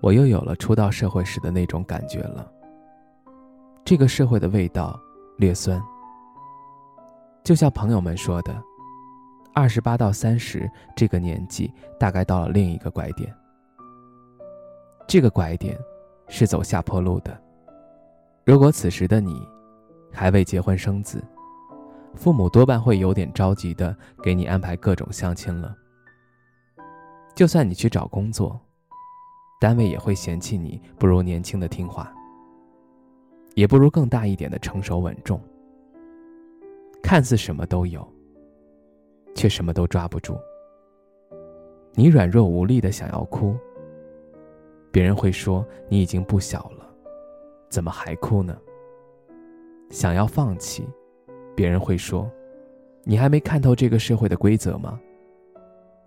我又有了初到社会时的那种感觉了。这个社会的味道略酸，就像朋友们说的，二十八到三十这个年纪大概到了另一个拐点。这个拐点是走下坡路的。如果此时的你还未结婚生子，父母多半会有点着急的给你安排各种相亲了。就算你去找工作。单位也会嫌弃你不如年轻的听话，也不如更大一点的成熟稳重。看似什么都有，却什么都抓不住。你软弱无力的想要哭，别人会说你已经不小了，怎么还哭呢？想要放弃，别人会说，你还没看透这个社会的规则吗？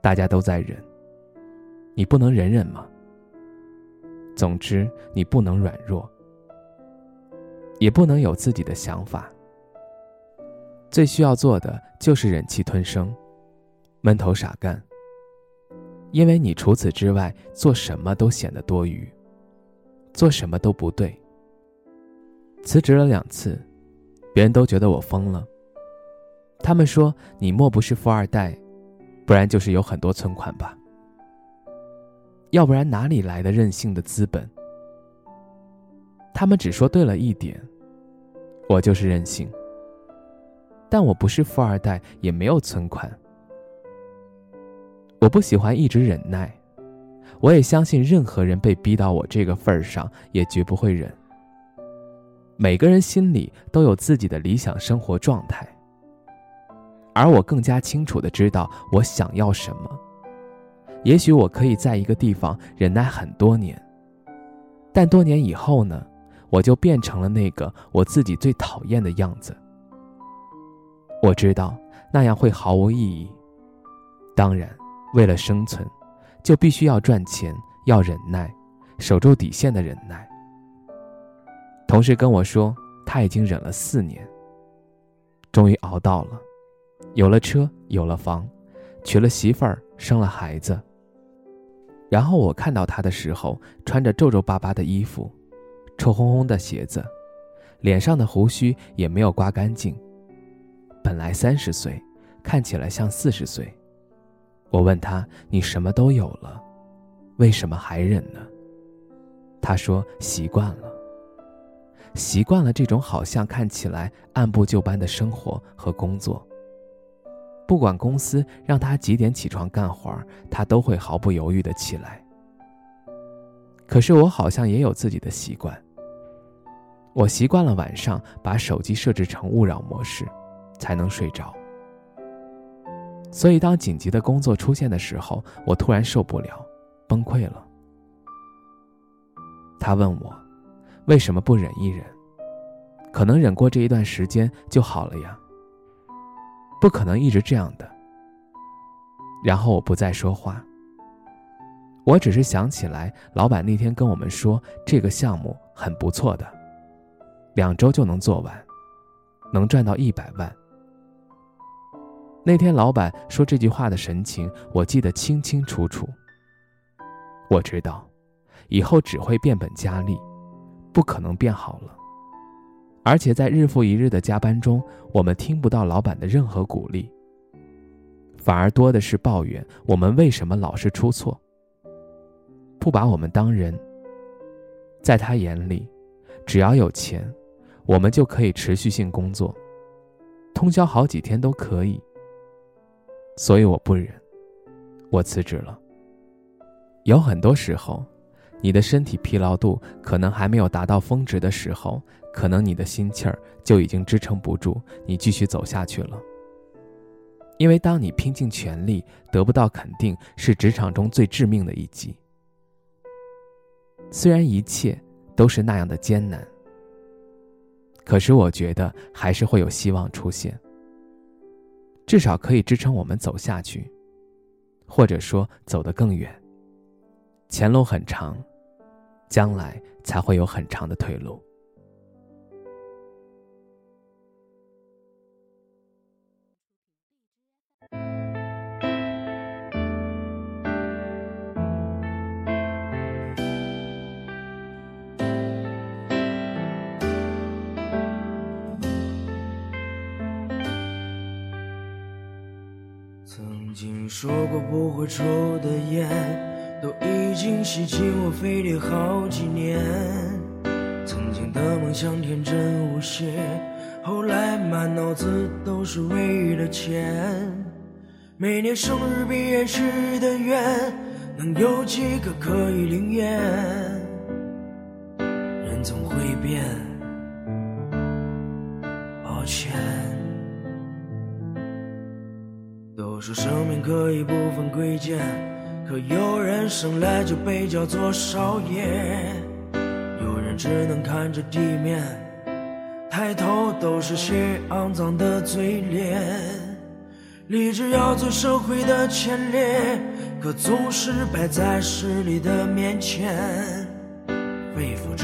大家都在忍，你不能忍忍吗？总之，你不能软弱，也不能有自己的想法。最需要做的就是忍气吞声，闷头傻干。因为你除此之外做什么都显得多余，做什么都不对。辞职了两次，别人都觉得我疯了。他们说你莫不是富二代，不然就是有很多存款吧。要不然哪里来的任性的资本？他们只说对了一点，我就是任性。但我不是富二代，也没有存款。我不喜欢一直忍耐，我也相信任何人被逼到我这个份儿上，也绝不会忍。每个人心里都有自己的理想生活状态，而我更加清楚的知道我想要什么。也许我可以在一个地方忍耐很多年，但多年以后呢，我就变成了那个我自己最讨厌的样子。我知道那样会毫无意义。当然，为了生存，就必须要赚钱，要忍耐，守住底线的忍耐。同事跟我说，他已经忍了四年，终于熬到了，有了车，有了房，娶了媳妇儿，生了孩子。然后我看到他的时候，穿着皱皱巴巴的衣服，臭烘烘的鞋子，脸上的胡须也没有刮干净。本来三十岁，看起来像四十岁。我问他：“你什么都有了，为什么还忍呢？”他说：“习惯了，习惯了这种好像看起来按部就班的生活和工作。”不管公司让他几点起床干活，他都会毫不犹豫的起来。可是我好像也有自己的习惯。我习惯了晚上把手机设置成勿扰模式，才能睡着。所以当紧急的工作出现的时候，我突然受不了，崩溃了。他问我，为什么不忍一忍？可能忍过这一段时间就好了呀。不可能一直这样的。然后我不再说话。我只是想起来，老板那天跟我们说，这个项目很不错的，两周就能做完，能赚到一百万。那天老板说这句话的神情，我记得清清楚楚。我知道，以后只会变本加厉，不可能变好了。而且在日复一日的加班中，我们听不到老板的任何鼓励，反而多的是抱怨我们为什么老是出错，不把我们当人。在他眼里，只要有钱，我们就可以持续性工作，通宵好几天都可以。所以我不忍，我辞职了。有很多时候。你的身体疲劳度可能还没有达到峰值的时候，可能你的心气儿就已经支撑不住你继续走下去了。因为当你拼尽全力得不到肯定，是职场中最致命的一击。虽然一切都是那样的艰难。可是我觉得还是会有希望出现，至少可以支撑我们走下去，或者说走得更远。前路很长，将来才会有很长的退路。曾经说过不会抽的烟，都已经吸进我肺里好几年。曾经的梦想天真无邪，后来满脑子都是为了钱。每年生日毕业许的愿，能有几个可以灵验？人总会变，抱歉。说生命可以不分贵贱，可有人生来就被叫做少爷，有人只能看着地面，抬头都是些肮脏的嘴脸。立志要做社会的前列，可总是摆在势力的面前，肺腑之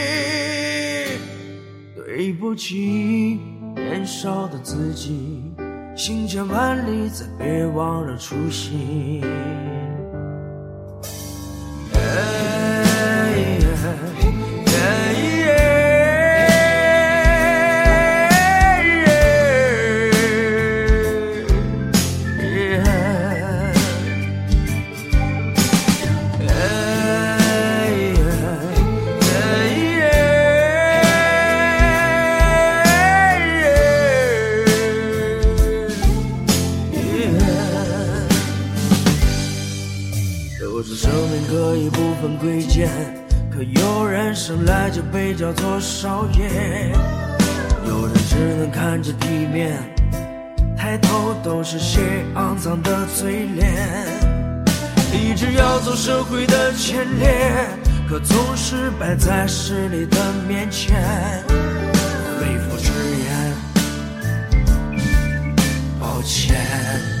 对不起，年少的自己，行千万里，再别忘了初心。分贵贱，可有人生来就被叫做少爷，有人只能看着地面，抬头都是些肮脏的嘴脸。立志要走社会的前列，可总是摆在势力的面前，肺腑之言，抱歉。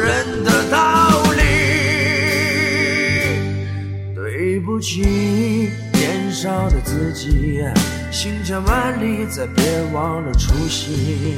起，年少的自己，行千万里，再别忘了初心。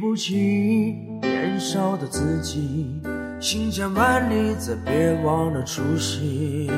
不起，年少的自己，行千万里，再别忘了初心。